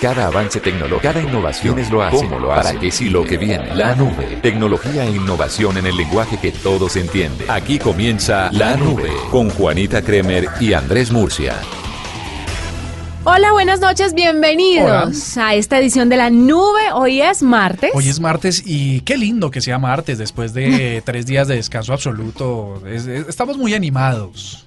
Cada avance tecnológico, cada innovación es lo hace, lo hace, para que si lo que viene, la nube, tecnología e innovación en el lenguaje que todos entienden. Aquí comienza La Nube con Juanita Kremer y Andrés Murcia. Hola, buenas noches, bienvenidos a esta edición de la nube. Hoy es martes. Hoy es martes y qué lindo que sea martes después de tres días de descanso absoluto. estamos muy animados.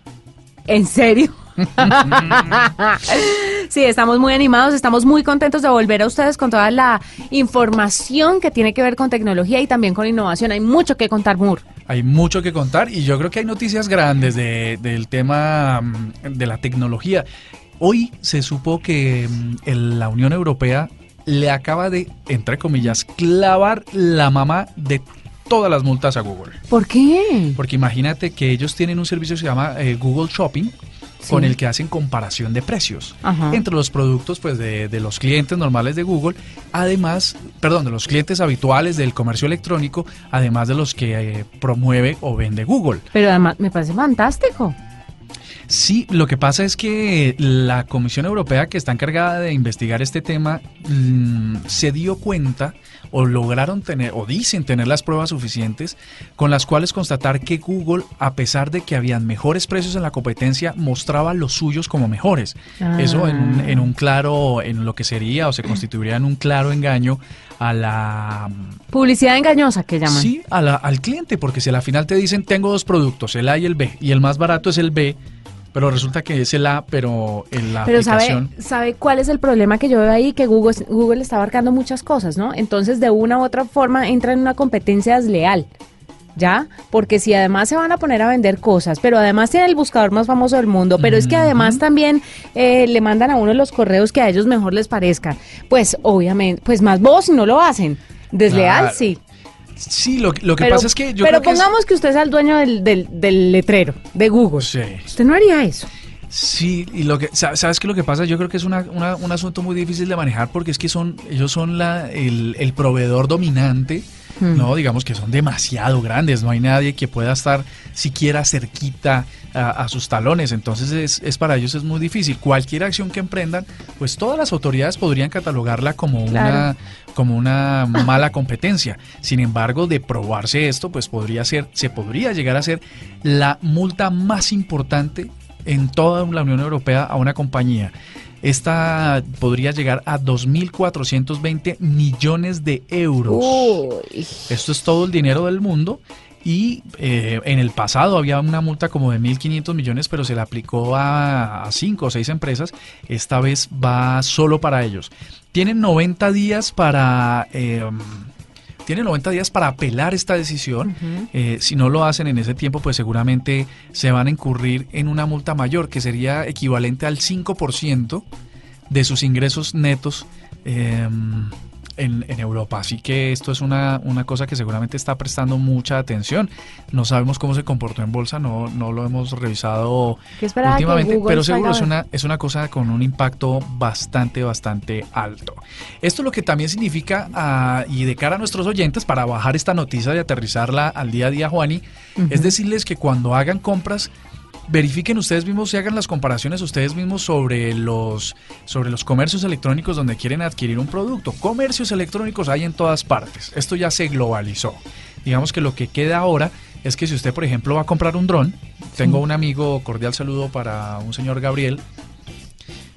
¿En serio? sí, estamos muy animados, estamos muy contentos de volver a ustedes con toda la información que tiene que ver con tecnología y también con innovación. Hay mucho que contar, Mur. Hay mucho que contar y yo creo que hay noticias grandes del tema mm, de la tecnología. Hoy se supo que mm, la Unión Europea le acaba de, entre comillas, clavar la mamá de todas las multas a Google. ¿Por qué? Porque imagínate que ellos tienen un servicio que se llama eh, Google Shopping, con el que hacen comparación de precios entre los productos pues de, los clientes normales de Google, además, perdón, de los clientes habituales del comercio electrónico, además de los que eh, promueve o vende Google. Pero además me parece fantástico. Sí, lo que pasa es que la Comisión Europea que está encargada de investigar este tema mm, se dio cuenta o lograron tener o dicen tener las pruebas suficientes con las cuales constatar que Google, a pesar de que habían mejores precios en la competencia, mostraba los suyos como mejores. Eso en, en, un claro, en lo que sería o se constituiría en un claro engaño a la... Publicidad engañosa que llaman. Sí, al cliente, porque si al final te dicen tengo dos productos, el A y el B, y el más barato es el B, pero resulta que es el A, pero en la pero Sabe, ¿sabe cuál es el problema que yo veo ahí? Que Google, Google está abarcando muchas cosas, ¿no? Entonces, de una u otra forma, entra en una competencia desleal. ¿ya? Porque si además se van a poner a vender cosas, pero además tiene el buscador más famoso del mundo, pero es que además también eh, le mandan a uno los correos que a ellos mejor les parezcan, pues obviamente, pues más vos si no lo hacen. Desleal, sí. Sí, lo, lo que pasa es que yo Pero pongamos que, usted es el dueño del, del, letrero de Google. Sí. Usted no haría eso. Sí, y lo que sabes que lo que pasa, yo creo que es una, un asunto muy difícil de manejar porque es que son ellos son la, el, el proveedor dominante Hmm. ¿no? Digamos que son demasiado grandes, no hay nadie que pueda estar siquiera cerquita a, sus talones, entonces es, es, para ellos es muy difícil. Cualquier acción que emprendan, pues todas las autoridades podrían catalogarla como una como una mala competencia. Sin embargo, de probarse esto, pues podría ser, se podría llegar a ser la multa más importante en toda la Unión Europea a una compañía. Esta podría llegar a 2.420 millones de euros. Esto es todo el dinero del mundo. Y eh, en el pasado había una multa como de 1.500 millones, pero se le aplicó a, 5 o 6 empresas. Esta vez va solo para ellos. Tienen 90 días para... Eh, tienen 90 días para apelar esta decisión. Eh, si no lo hacen en ese tiempo, pues seguramente se van a incurrir en una multa mayor, que sería equivalente al 5% de sus ingresos netos. Eh, en, Europa. Así que esto es una, una, cosa que seguramente está prestando mucha atención. No sabemos cómo se comportó en bolsa, no, no lo hemos revisado últimamente, pero seguro es una, es una cosa con un impacto bastante, bastante alto. Esto lo que también significa, ah, y de cara a nuestros oyentes, para bajar esta noticia y aterrizarla al día a día, Juani, es decirles que cuando hagan compras, verifiquen ustedes mismos y hagan las comparaciones ustedes mismos sobre los, sobre los comercios electrónicos donde quieren adquirir un producto. Comercios electrónicos hay en todas partes. Esto ya se globalizó. Digamos que lo que queda ahora es que si usted, por ejemplo, va a comprar un dron, tengo un amigo, cordial saludo para un señor Gabriel,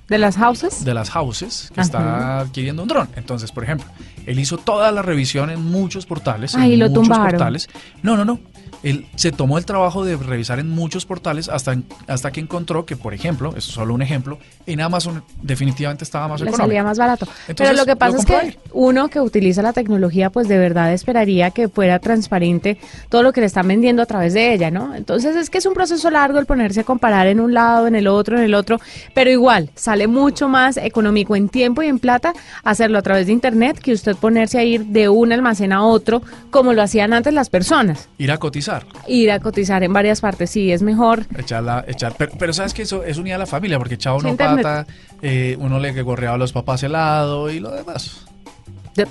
¿De las houses? De las houses, que está adquiriendo un dron. Entonces, por ejemplo, él hizo toda la revisión en muchos portales. Ahí lo muchos portales. No, no, no él se tomó el trabajo de revisar en muchos portales hasta, hasta que encontró que, por ejemplo, es solo un ejemplo, en Amazon definitivamente estaba más Le salía más barato. Pero lo que pasa es que uno que utiliza la tecnología, pues de verdad esperaría que fuera transparente todo lo que le están vendiendo a través de ella, ¿no? Entonces es que es un proceso largo el ponerse a comparar en un lado, en el otro, en el otro, pero igual sale mucho más económico en tiempo y en plata hacerlo a través de Internet que usted ponerse a ir de un almacén a otro como lo hacían antes las personas. Ir a cotizar Ir a cotizar en varias partes, sí, es mejor. Echarla, echar, pero, sabes que eso es unida a la familia, porque echaba uno pata, eh, uno le gorreaba a los papás helado y lo demás.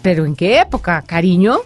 ¿Pero en qué época, cariño?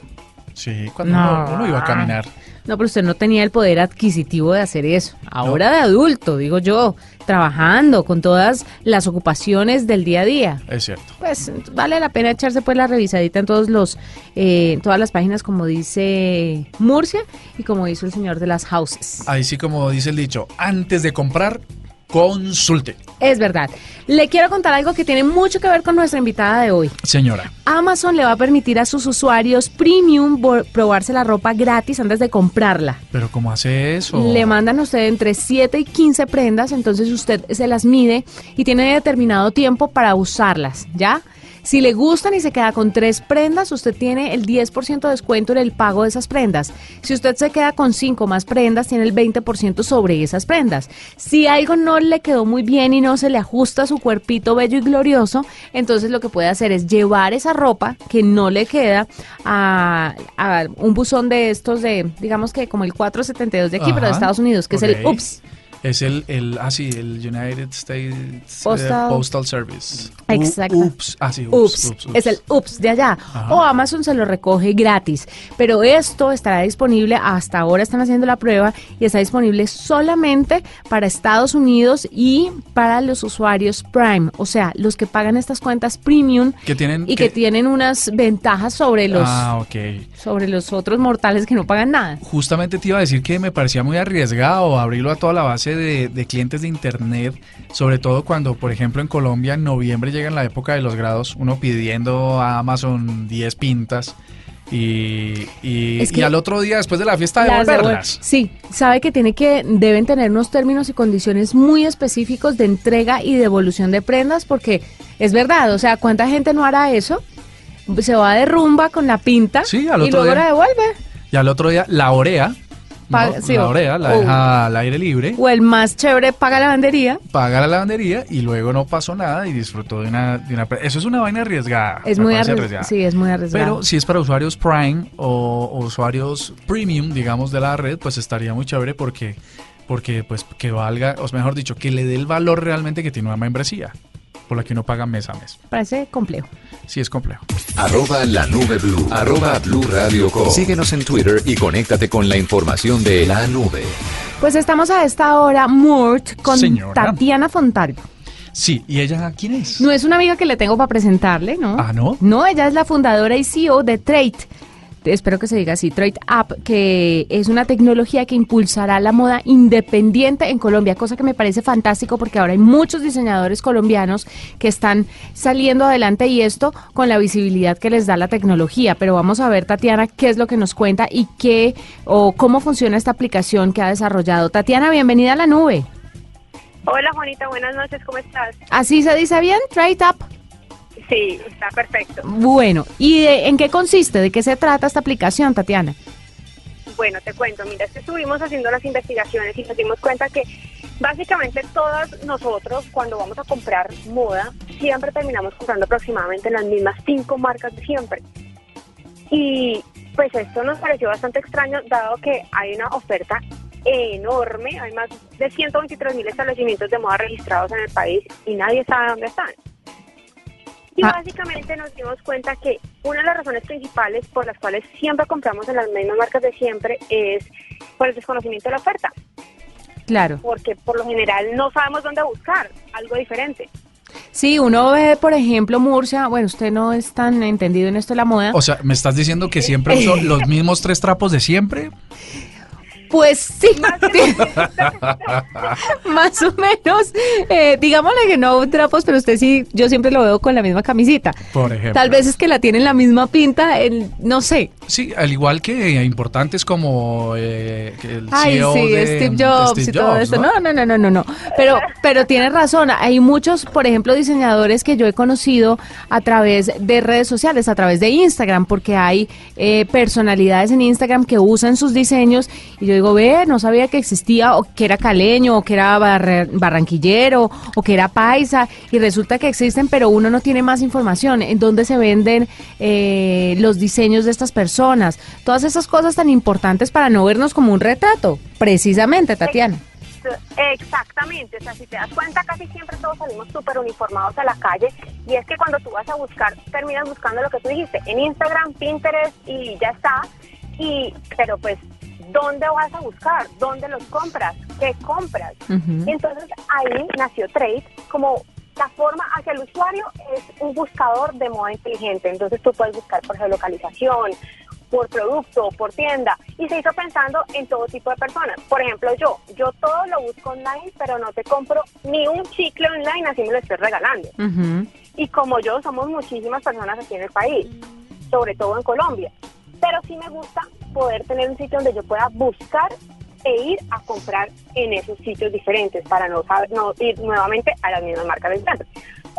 Sí, cuando uno, iba a caminar. No, pero usted no tenía el poder adquisitivo de hacer eso. Ahora de adulto, digo yo, trabajando con todas las ocupaciones del día a día. Es cierto. Pues vale la pena echarse pues la revisadita en todos los, eh, todas las páginas como dice Murcia y como dice el señor de las houses. Ahí sí como dice el dicho, antes de comprar, consulte. Es verdad. Le quiero contar algo que tiene mucho que ver con nuestra invitada de hoy. Señora. Amazon le va a permitir a sus usuarios premium probarse la ropa gratis antes de comprarla. ¿Pero cómo hace eso? Le mandan a usted entre 7 y 15 prendas, entonces usted se las mide y tiene determinado tiempo para usarlas, ¿ya? Si le gustan y se queda con tres prendas, usted tiene el 10% de descuento en el pago de esas prendas. Si usted se queda con cinco más prendas, tiene el 20% sobre esas prendas. Si algo no le quedó muy bien y no se le ajusta a su cuerpito bello y glorioso, entonces lo que puede hacer es llevar esa ropa que no le queda a, un buzón de estos de, digamos que como el 472 de aquí, pero de Estados Unidos, que es el UPS. Es el, el, ah, sí, el United States eh, Postal, Service. Exacto. Ups, ah, sí, ups, Es el UPS de allá. O Amazon se lo recoge gratis. Pero esto estará disponible, hasta ahora están haciendo la prueba, y está disponible solamente para Estados Unidos y para los usuarios Prime. O sea, los que pagan estas cuentas premium que tienen, y que, tienen unas ventajas sobre los, ah, sobre los otros mortales que no pagan nada. Justamente te iba a decir que me parecía muy arriesgado abrirlo a toda la base de, clientes de Internet, sobre todo cuando, por ejemplo, en Colombia en noviembre llega la época de los grados, uno pidiendo a Amazon 10 pintas. Y, y, al otro día después de la fiesta devolverlas. Sí, sabe que tiene que deben tener unos términos y condiciones muy específicos de entrega y devolución de prendas porque es verdad, o sea, ¿cuánta gente no hará eso? Se va de rumba con la pinta y luego la devuelve. Y al otro día la orea la orea, la deja al aire libre. O el más chévere paga la lavandería. Paga la lavandería y luego no pasó nada y disfrutó de una... De una eso es una vaina arriesgada. Es muy arriesgada. Sí, es muy arriesgada. Pero si es para usuarios Prime o, usuarios Premium, digamos, de la red, pues estaría muy chévere porque porque pues que valga, o mejor dicho, que le dé el valor realmente que tiene una membresía por la que uno paga mes a mes. Parece complejo. Sí, es complejo. Arroba la nube blue. Arroba blue radio com. Síguenos en Twitter y conéctate con la información de la nube. Pues estamos a esta hora, Murt, con Tatiana Fontalvo. Sí, ¿y ella quién es? No es una amiga que le tengo para presentarle, ¿no? Ah, ¿no? No, ella es la fundadora y CEO de Trade espero que se diga así, Trade App, que es una tecnología que impulsará la moda independiente en Colombia, cosa que me parece fantástico porque ahora hay muchos diseñadores colombianos que están saliendo adelante y esto con la visibilidad que les da la tecnología. Pero vamos a ver, Tatiana, qué es lo que nos cuenta y qué o cómo funciona esta aplicación que ha desarrollado. Tatiana, bienvenida a la nube. Hola Juanita, buenas noches, ¿cómo estás? Así se dice bien, Trade App. Sí, está perfecto. Bueno, ¿y en qué consiste? ¿De qué se trata esta aplicación, Tatiana? Bueno, te cuento, mira, es que estuvimos haciendo las investigaciones y nos dimos cuenta que básicamente todos nosotros cuando vamos a comprar moda siempre terminamos comprando aproximadamente las mismas cinco marcas de siempre. Y pues esto nos pareció bastante extraño dado que hay una oferta enorme, hay más de 123 mil establecimientos de moda registrados en el país y nadie sabe dónde están. Y ah. básicamente nos dimos cuenta que una de las razones principales por las cuales siempre compramos en las mismas marcas de siempre es por el desconocimiento de la oferta. Claro. Porque por lo general no sabemos dónde buscar algo diferente. Sí, uno ve, por ejemplo, Murcia, bueno, usted no es tan entendido en esto de la moda. O sea, ¿me estás diciendo que siempre son los mismos tres trapos de siempre? Pues sí, más o menos. Eh, digámosle que no trapos, pero usted sí, yo siempre lo veo con la misma camisita. Por ejemplo. Tal vez es que la tienen la misma pinta, el, no sé. Sí, al igual que importantes como eh, el Ay, CEO sí, Steve Jobs y todo eso. ¿no? no, no, no, no, no. Pero, pero tiene razón. Hay muchos, por ejemplo, diseñadores que yo he conocido a través de redes sociales, a través de Instagram, porque hay eh, personalidades en Instagram que usan sus diseños y yo digo, ve, no sabía que existía, o que era caleño, o que era barranquillero, o que era paisa, y resulta que existen, pero uno no tiene más información. ¿En dónde se venden eh, los diseños de estas personas? Todas esas cosas tan importantes para no vernos como un retrato, precisamente, Tatiana. Exactamente, o sea, si te das cuenta, casi siempre todos salimos súper uniformados a la calle y es que cuando tú vas a buscar, terminas buscando lo que tú dijiste, en Instagram, Pinterest y ya está, y pero pues ¿dónde vas a buscar? ¿Dónde los compras? ¿Qué compras? Entonces ahí nació Trade como la forma hacia el usuario es un buscador de moda inteligente. Entonces tú puedes buscar por geolocalización, por producto, por tienda, y se hizo pensando en todo tipo de personas. Por ejemplo, yo, yo todo lo busco online, pero no te compro ni un chicle online, así me lo estoy regalando. Y como yo, somos muchísimas personas aquí en el país, sobre todo en Colombia. Pero sí me gusta poder tener un sitio donde yo pueda buscar e ir a comprar en esos sitios diferentes para no, no ir nuevamente a las mismas marcas de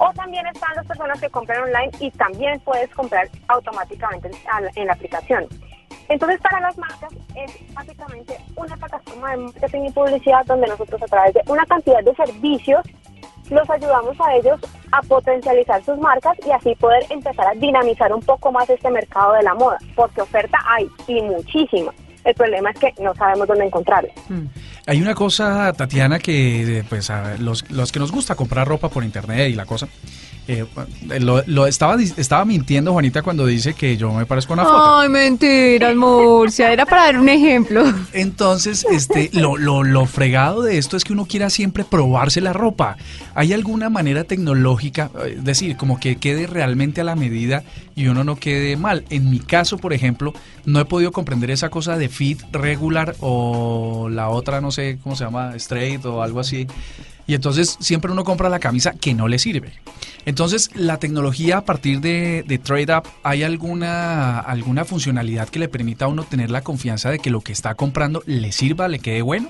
o también están las personas que compran online y también puedes comprar automáticamente en la aplicación. Entonces, para las marcas es básicamente una plataforma de marketing y publicidad donde nosotros a través de una cantidad de servicios los ayudamos a ellos a potencializar sus marcas y así poder empezar a dinamizar un poco más este mercado de la moda, porque oferta hay y muchísima. El problema es que no sabemos dónde encontrarla. Mm. Hay una cosa, Tatiana, que pues a los, los que nos gusta comprar ropa por internet y la cosa, eh, lo, estaba, estaba mintiendo Juanita cuando dice que yo me parezco a una foto. Ay, mentira, Murcia, era para dar un ejemplo. Entonces, este, lo, lo, lo fregado de esto es que uno quiera siempre probarse la ropa. ¿Hay alguna manera tecnológica, es eh, decir, como que quede realmente a la medida y uno no quede mal? En mi caso, por ejemplo, no he podido comprender esa cosa de fit regular o la otra, no sé cómo se llama, straight o algo así. Y entonces siempre uno compra la camisa que no le sirve. Entonces, la tecnología a partir de, de TradeUp, ¿hay alguna, alguna funcionalidad que le permita a uno tener la confianza de que lo que está comprando le sirva, le quede bueno?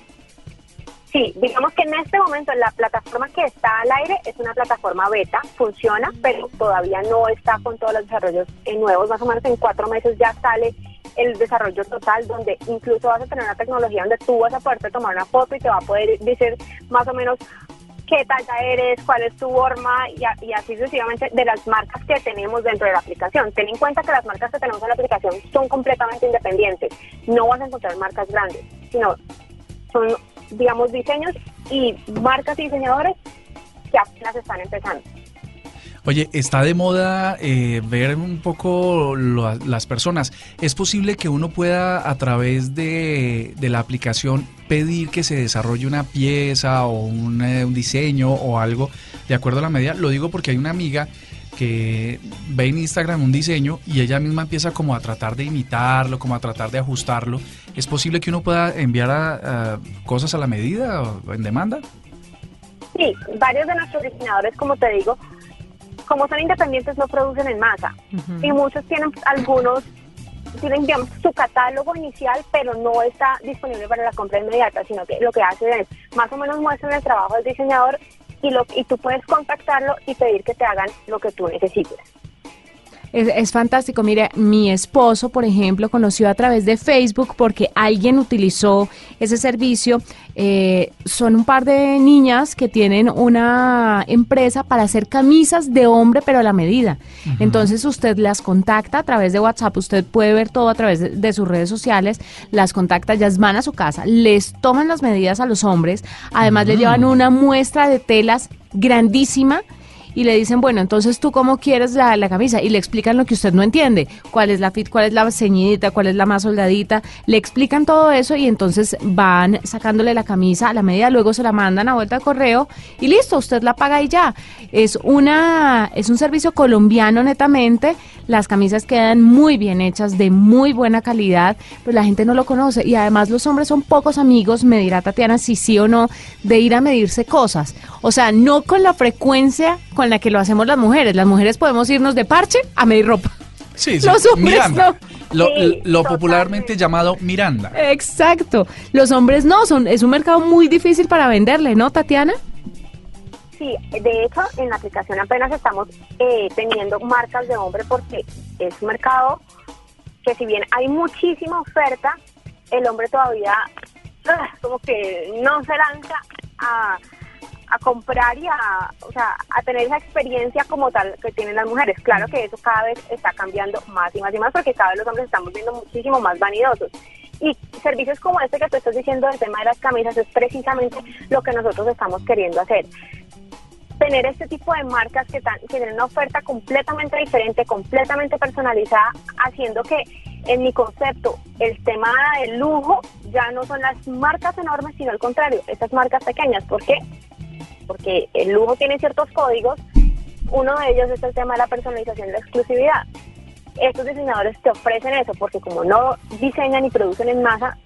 Sí, digamos que en este momento la plataforma que está al aire es una plataforma beta, funciona, pero todavía no está con todos los desarrollos nuevos. Más o menos en cuatro meses ya sale el desarrollo total, donde incluso vas a tener una tecnología donde tú vas a poderte tomar una foto y te va a poder decir más o menos qué talla eres, cuál es tu forma y, así sucesivamente de las marcas que tenemos dentro de la aplicación. Ten en cuenta que las marcas que tenemos en la aplicación son completamente independientes. No vas a encontrar marcas grandes, sino son, digamos, diseños y marcas y diseñadores que apenas están empezando. Oye, está de moda eh, ver un poco las personas. ¿Es posible que uno pueda a través de, la aplicación pedir que se desarrolle una pieza o un, eh, un, diseño o algo de acuerdo a la medida? Lo digo porque hay una amiga que ve en Instagram un diseño y ella misma empieza como a tratar de imitarlo, como a tratar de ajustarlo. ¿Es posible que uno pueda enviar a, cosas a la medida o en demanda? Sí, varios de nuestros diseñadores, como te digo, como son independientes no producen en masa. Y muchos tienen algunos tienen digamos su catálogo inicial pero no está disponible para la compra inmediata sino que lo que hacen es más o menos muestran el trabajo del diseñador y lo y tú puedes contactarlo y pedir que te hagan lo que tú necesites es, fantástico. Mire, mi esposo, por ejemplo, conoció a través de Facebook porque alguien utilizó ese servicio. Eh, son un par de niñas que tienen una empresa para hacer camisas de hombre, pero a la medida. Entonces usted las contacta a través de WhatsApp, usted puede ver todo a través de, sus redes sociales, las contacta, ellas van a su casa, les toman las medidas a los hombres, además le llevan una muestra de telas grandísima y le dicen, bueno, entonces tú cómo quieres la, la, camisa y le explican lo que usted no entiende, cuál es la fit, cuál es la ceñidita, cuál es la más soldadita, le explican todo eso y entonces van sacándole la camisa a la medida, luego se la mandan a vuelta de correo y listo, usted la paga y ya. Es una es un servicio colombiano netamente, las camisas quedan muy bien hechas, de muy buena calidad, pero la gente no lo conoce. Y además los hombres son pocos amigos, me dirá Tatiana si sí o no, de ir a medirse cosas. O sea, no con la frecuencia la que lo hacemos las mujeres. Las mujeres podemos irnos de parche a medir ropa. Sí, sí. Los hombres Miranda. no. Lo, popularmente llamado Miranda. Exacto. Los hombres no, son es un mercado muy difícil para venderle, ¿no, Tatiana? Sí, de hecho, en la aplicación apenas estamos eh, teniendo marcas de hombre porque es un mercado que si bien hay muchísima oferta, el hombre todavía ah, como que no se lanza a a comprar y a, o sea, a tener esa experiencia como tal que tienen las mujeres. Claro que eso cada vez está cambiando más y más y más porque cada vez los hombres estamos viendo muchísimo más vanidosos. Y servicios como este que tú estás diciendo del tema de las camisas es precisamente lo que nosotros estamos queriendo hacer. Tener este tipo de marcas que, tan, tienen una oferta completamente diferente, completamente personalizada, haciendo que en mi concepto, el tema del lujo ya no son las marcas enormes, sino al contrario, estas marcas pequeñas. ¿Por qué? Porque el lujo tiene ciertos códigos. Uno de ellos es el tema de la personalización y la exclusividad. Estos diseñadores te ofrecen eso porque como no diseñan y producen en masa,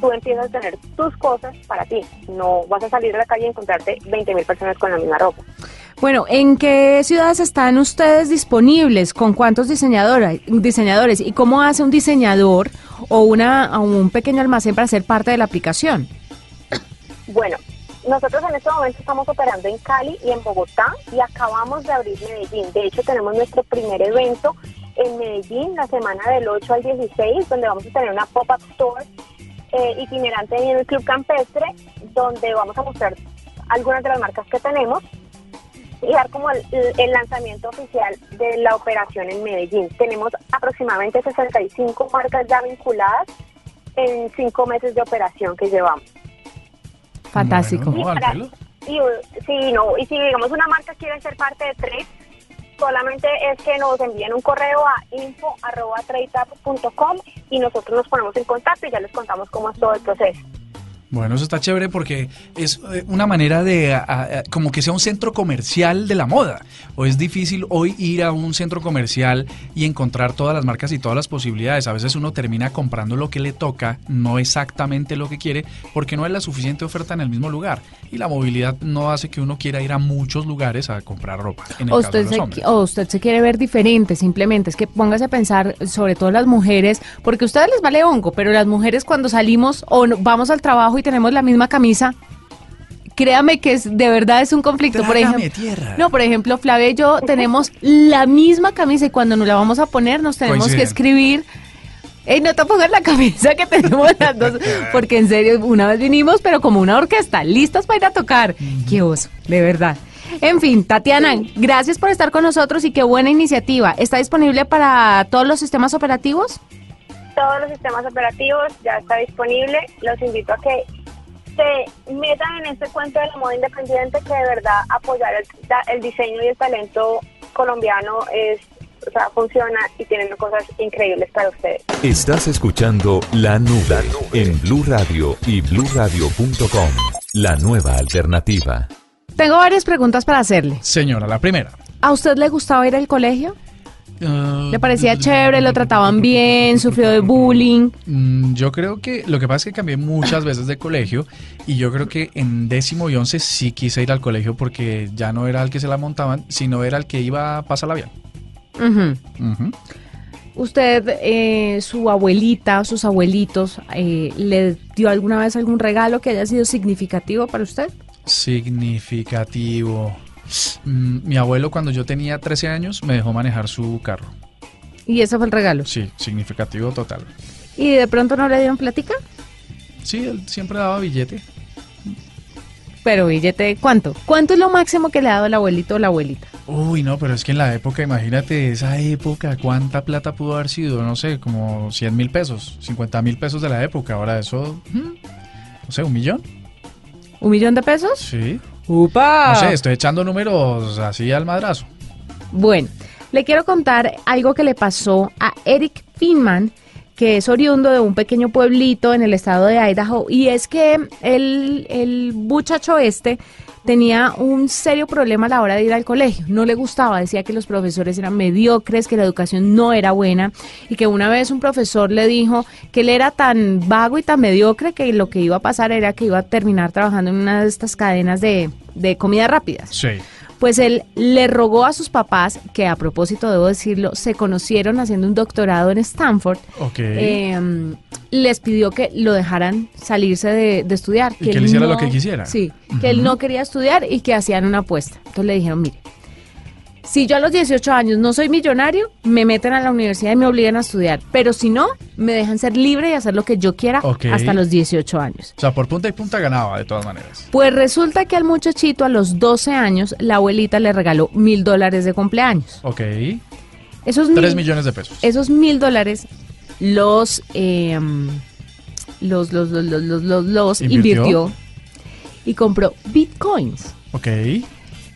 tú empiezas a tener tus cosas para ti. No vas a salir de la calle y encontrarte 20 mil personas con la misma ropa. Bueno, ¿en qué ciudades están ustedes disponibles? ¿Con cuántos diseñadores? diseñadores? ¿Y cómo hace un diseñador o una, un pequeño almacén para ser parte de la aplicación? Bueno, nosotros en este momento estamos operando en Cali y en Bogotá y acabamos de abrir Medellín. De hecho, tenemos nuestro primer evento en Medellín la semana del 8 al 16, donde vamos a tener una pop-up store eh, itinerante en el Club Campestre, donde vamos a mostrar algunas de las marcas que tenemos y dar como el, lanzamiento oficial de la operación en Medellín. Tenemos aproximadamente 65 marcas ya vinculadas en cinco meses de operación que llevamos. Fantástico. y, sí, no, y si digamos una marca quiere ser parte de tres, solamente es que nos envíen un correo a info.com y nosotros nos ponemos en contacto y ya les contamos cómo es todo el proceso. Bueno, eso está chévere porque es eh, una manera de como que sea un centro comercial de la moda. O es difícil hoy ir a un centro comercial y encontrar todas las marcas y todas las posibilidades. A veces uno termina comprando lo que le toca, no exactamente lo que quiere, porque no hay la suficiente oferta en el mismo lugar. Y la movilidad no hace que uno quiera ir a muchos lugares a comprar ropa. o, usted se, o usted se quiere ver diferente, simplemente es que póngase a pensar, sobre todo las mujeres, porque a ustedes les vale hongo, pero las mujeres cuando salimos o vamos al trabajo tenemos la misma camisa, créame que es de verdad es un conflicto. por ejemplo, no, por ejemplo, Flavia y yo tenemos la misma camisa y cuando nos la vamos a poner nos tenemos que escribir. Ey, no te pongas la camisa que tenemos las dos, porque en serio, una vez vinimos, pero como una orquesta, listas para ir a tocar. Qué oso, de verdad. En fin, Tatiana, gracias por estar con nosotros y qué buena iniciativa. ¿Está disponible para todos los sistemas operativos? Todos los sistemas operativos, ya está disponible. Los invito a que se metan en este cuento de la moda independiente que de verdad apoyar el, diseño y el talento colombiano es o sea, funciona y tienen cosas increíbles para ustedes. Estás escuchando La Nube en Blue Radio y bluradio.com. La nueva alternativa. Tengo varias preguntas para hacerle. Señora, la primera. ¿A usted le gustaba ir al colegio? ¿Le parecía chévere? ¿Lo trataban bien? ¿Sufrió de bullying? Mm, yo creo que lo que pasa es que cambié muchas veces de colegio y yo creo que en décimo y once sí quise ir al colegio porque ya no era el que se la montaban, sino era el que iba a pasar la vía. ¿Usted, eh, su abuelita, sus abuelitos, eh, le dio alguna vez algún regalo que haya sido significativo para usted? Significativo. Mm, mi abuelo cuando yo tenía 13 años me dejó manejar su carro. ¿Y ese fue el regalo? Sí, significativo total. ¿Y de pronto no le dieron plática? Sí, él siempre daba billete. Pero billete, ¿cuánto? ¿Cuánto es lo máximo que le ha dado el abuelito o la abuelita? Uy, no, pero es que en la época, imagínate, esa época, ¿cuánta plata pudo haber sido? No sé, como 100 mil pesos, 50 mil pesos de la época. Ahora eso, no sé, un millón. ¿Un millón de pesos? Sí. ¡Upa! No sé, estoy echando números así al madrazo. Bueno, le quiero contar algo que le pasó a Eric Finman, que es oriundo de un pequeño pueblito en el estado de Idaho, y es que el, el muchacho este tenía un serio problema a la hora de ir al colegio. No le gustaba, decía que los profesores eran mediocres, que la educación no era buena y que una vez un profesor le dijo que él era tan vago y tan mediocre que lo que iba a pasar era que iba a terminar trabajando en una de estas cadenas de, de comida rápidas. Sí pues él le rogó a sus papás, que a propósito debo decirlo, se conocieron haciendo un doctorado en Stanford. Em, les pidió que lo dejaran salirse de, estudiar. que, él hiciera lo que quisiera. Sí, que él no quería estudiar y que hacían una apuesta. Entonces le dijeron, mire, si yo a los 18 años no soy millonario, me meten a la universidad y me obligan a estudiar. Pero si no, me dejan ser libre y hacer lo que yo quiera hasta los 18 años. O sea, por punta y punta ganaba, de todas maneras. Pues resulta que al muchachito a los 12 años, la abuelita le regaló mil dólares de cumpleaños. Ok. Esos Tres millones de pesos. Esos mil dólares los, eh, los, los, los, los, los, los, invirtió y compró bitcoins. Ok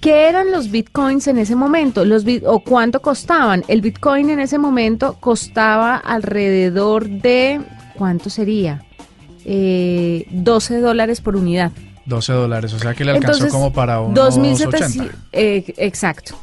¿Qué eran los bitcoins en ese momento? Los ¿O cuánto costaban? El bitcoin en ese momento costaba alrededor de, ¿cuánto sería? Eh, 12 dólares por unidad. 12 dólares, o sea que le alcanzó como para unos 2.700. Eh, exacto.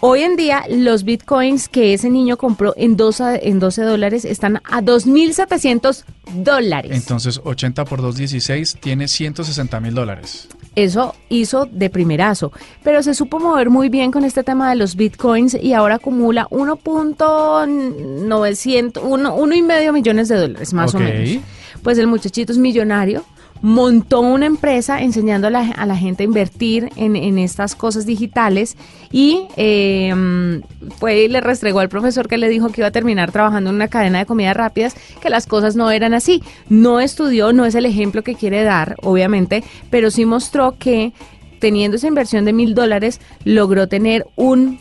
Hoy en día los bitcoins que ese niño compró en 12, en 12 dólares están a 2.700 dólares. Entonces 80 por 2.16 tiene 160 mil dólares. Eso hizo de primerazo, pero se supo mover muy bien con este tema de los bitcoins y ahora acumula 1.900, uno, uno y medio millones de dólares más o menos. Pues el muchachito es millonario montó una empresa enseñando a la, gente a invertir en, estas cosas digitales y eh, fue y le restregó al profesor que le dijo que iba a terminar trabajando en una cadena de comidas rápidas, que las cosas no eran así. No estudió, no es el ejemplo que quiere dar, obviamente, pero sí mostró que teniendo esa inversión de mil dólares logró tener un,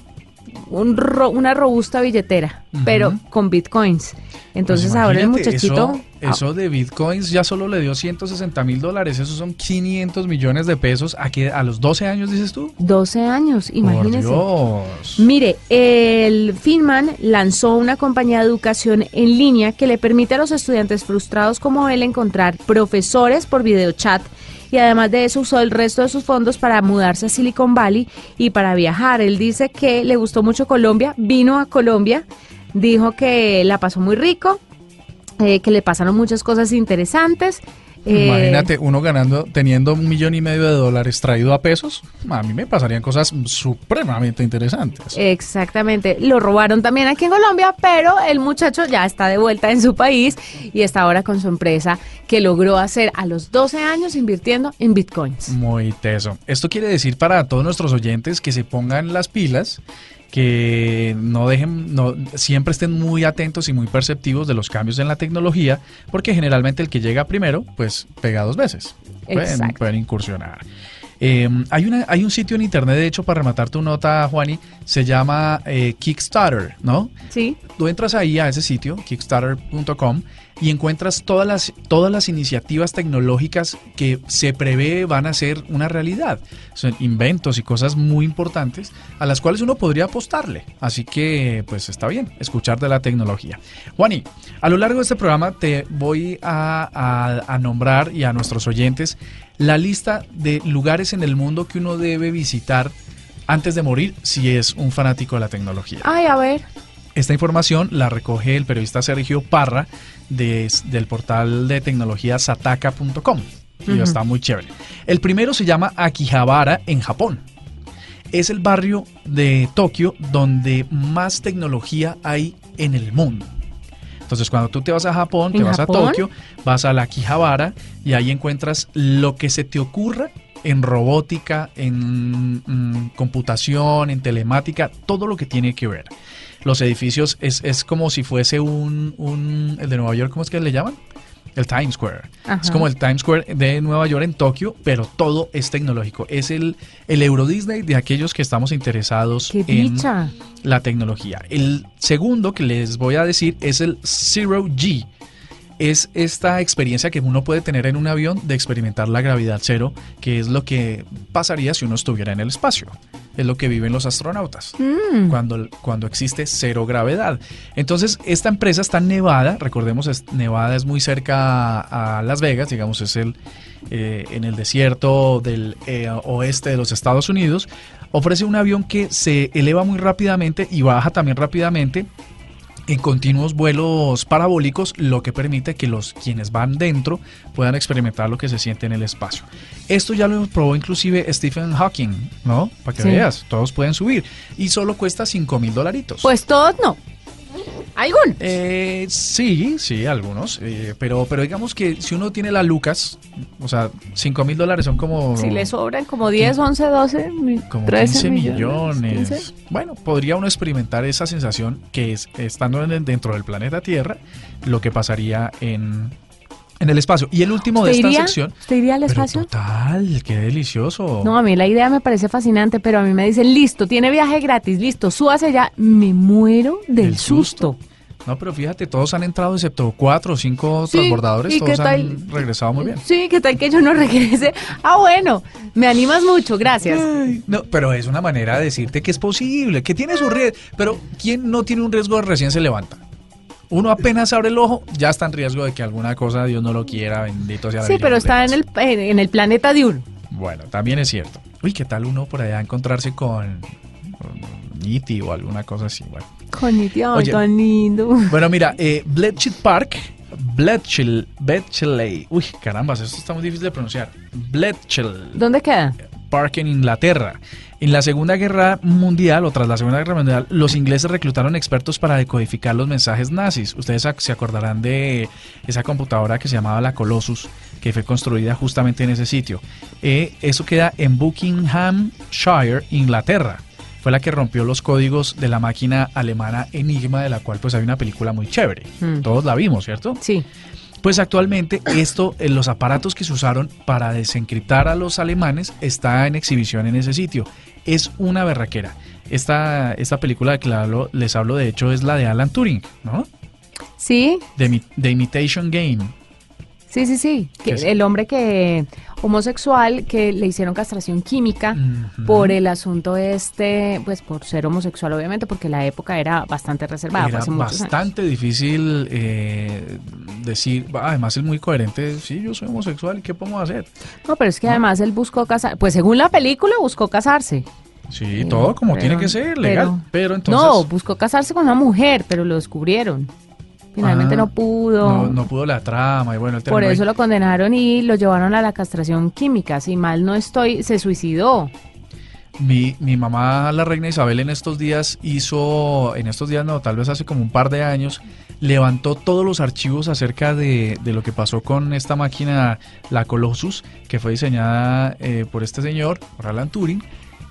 una robusta billetera, pero con bitcoins. Entonces pues ahora el muchachito... Eso, de bitcoins ya solo le dio 160 mil dólares, esos son 500 millones de pesos a, que, a los 12 años, dices tú. 12 años, imagínese. Mire, el Finman lanzó una compañía de educación en línea que le permite a los estudiantes frustrados como él encontrar profesores por videochat y además de eso usó el resto de sus fondos para mudarse a Silicon Valley y para viajar. Él dice que le gustó mucho Colombia, vino a Colombia dijo que la pasó muy rico, eh, que le pasaron muchas cosas interesantes. Eh, Imagínate uno ganando, teniendo un millón y medio de dólares traído a pesos, a mí me pasarían cosas supremamente interesantes. Exactamente, lo robaron también aquí en Colombia, pero el muchacho ya está de vuelta en su país y está ahora con su empresa que logró hacer a los 12 años invirtiendo en bitcoins. Muy teso. Esto quiere decir para todos nuestros oyentes que se pongan las pilas que no dejen, no, siempre estén muy atentos y muy perceptivos de los cambios en la tecnología, porque generalmente el que llega primero, pues pega dos veces. Pueden, pueden, incursionar. Eh, hay, una, hay un sitio en internet, de hecho, para rematar tu nota, Juani, se llama eh, Kickstarter, ¿no? Sí. Tú entras ahí a ese sitio, kickstarter.com, y encuentras todas las, todas las iniciativas tecnológicas que se prevé van a ser una realidad. Son inventos y cosas muy importantes a las cuales uno podría apostarle. Así que, pues está bien, escuchar de la tecnología. Juani, a lo largo de este programa te voy a, a nombrar y a nuestros oyentes la lista de lugares en el mundo que uno debe visitar antes de morir si es un fanático de la tecnología. Ay, a ver. Esta información la recoge el periodista Sergio Parra del portal de tecnología sataka.com. Y está muy chévere. El primero se llama Akihabara en Japón. Es el barrio de Tokio donde más tecnología hay en el mundo. Entonces, cuando tú te vas a Japón, te vas a Tokio, vas a la Akihabara y ahí encuentras lo que se te ocurra en robótica, en mm, computación, en telemática, todo lo que tiene que ver los edificios es, es como si fuese un, un, el de Nueva York, ¿cómo es que le llaman? El Times Square. Es como el Times Square de Nueva York en Tokio, pero todo es tecnológico. Es el, el Euro Disney de aquellos que estamos interesados en la tecnología. El segundo que les voy a decir es el Zero G es esta experiencia que uno puede tener en un avión de experimentar la gravedad cero, que es lo que pasaría si uno estuviera en el espacio. Es lo que viven los astronautas mm. cuando, cuando existe cero gravedad. Entonces, esta empresa está en Nevada. Recordemos, Nevada es muy cerca a, Las Vegas, digamos, es el, eh, en el desierto del eh, oeste de los Estados Unidos. Ofrece un avión que se eleva muy rápidamente y baja también rápidamente en continuos vuelos parabólicos, lo que permite que los quienes van dentro puedan experimentar lo que se siente en el espacio. Esto ya lo probó inclusive Stephen Hawking, ¿no? Para que veas, todos pueden subir y solo cuesta 5 mil dolaritos. Pues todos no. ¿Algunos? Eh, sí, sí, algunos. Eh, pero, pero digamos que si uno tiene la Lucas, o sea, 5 mil dólares son como... Si le sobran como 10, 11, 12, como 13 millones. Bueno, podría uno experimentar esa sensación que es estando dentro del planeta Tierra, lo que pasaría en, en el espacio. Y el último de esta sección. ¿Usted iría al espacio? total, qué delicioso. No, a mí la idea me parece fascinante, pero a mí me dicen, listo, tiene viaje gratis, listo, súbase ya. Me muero del susto. No, pero fíjate, todos han entrado excepto cuatro o cinco transbordadores, todos han regresado muy bien. Sí, ¿qué tal que yo no regrese? Ah, bueno, me animas mucho, gracias. no, pero es una manera de decirte que es posible, que tienes un riesgo. Pero ¿quién no tiene un riesgo de recién se levanta? Uno apenas abre el ojo, ya está en riesgo de que alguna cosa Dios no lo quiera, bendito sea Sí, pero está en el, en el planeta de uno. Bueno, también es cierto. Uy, ¿qué tal uno por allá encontrarse con, con o alguna cosa así? Bueno. Con Niti, tan lindo. Bueno, mira, eh, Bletchley Park, Bletchley, uy, caramba, esto está muy difícil de pronunciar. Bletchley. ¿Dónde queda? Park en Inglaterra. En la Segunda Guerra Mundial o tras la Segunda Guerra Mundial, los ingleses reclutaron expertos para decodificar los mensajes nazis. Ustedes se acordarán de esa computadora que se llamaba la Colossus, que fue construida justamente en ese sitio. Eh, eso queda en Buckinghamshire, Inglaterra. Fue la que rompió los códigos de la máquina alemana Enigma, de la cual pues hay una película muy chévere. Mm. Todos la vimos, ¿cierto? Sí. Pues actualmente esto, eh, los aparatos que se usaron para desencriptar a los alemanes está en exhibición en ese sitio. Es una berraquera. Esta, esta película de que les hablo de hecho es la de Alan Turing, ¿no? Sí. The, Imitation Game. Sí, sí, sí. el hombre que homosexual que le hicieron castración química por el asunto este, pues por ser homosexual obviamente, porque la época era bastante reservada. Era bastante difícil eh, decir, además es muy coherente, sí, yo soy homosexual, ¿y qué podemos hacer? No, pero es que además él buscó casar, pues según la película buscó casarse. Sí, todo como tiene que ser, legal, pero, entonces... No, buscó casarse con una mujer, pero lo descubrieron. Finalmente no pudo. No, pudo la trama y bueno. Por eso lo condenaron y lo llevaron a la castración química. Si mal no estoy, se suicidó. Mi, mi mamá, la reina Isabel, en estos días hizo, en estos días no, tal vez hace como un par de años, levantó todos los archivos acerca de, de lo que pasó con esta máquina, la Colossus, que fue diseñada eh, por este señor, Alan Turing,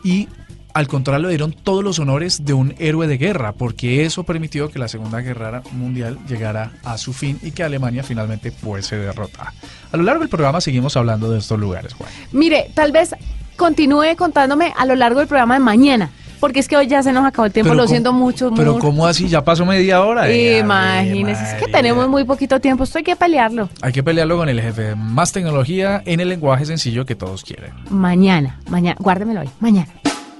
y al contrario, le dieron todos los honores de un héroe de guerra, porque eso permitió que la Segunda Guerra Mundial llegara a su fin y que Alemania finalmente fuese derrotada. A lo largo del programa seguimos hablando de estos lugares, Juan. Mire, tal vez continúe contándome a lo largo del programa de mañana. Porque es que hoy ya se nos acabó el tiempo, lo siento mucho. Pero ¿cómo así? Ya pasó media hora. Imagínese, es que tenemos muy poquito tiempo, esto hay que pelearlo. Hay que pelearlo con el jefe. Más tecnología en el lenguaje sencillo que todos quieren. Mañana, mañana, guárdemelo hoy, mañana.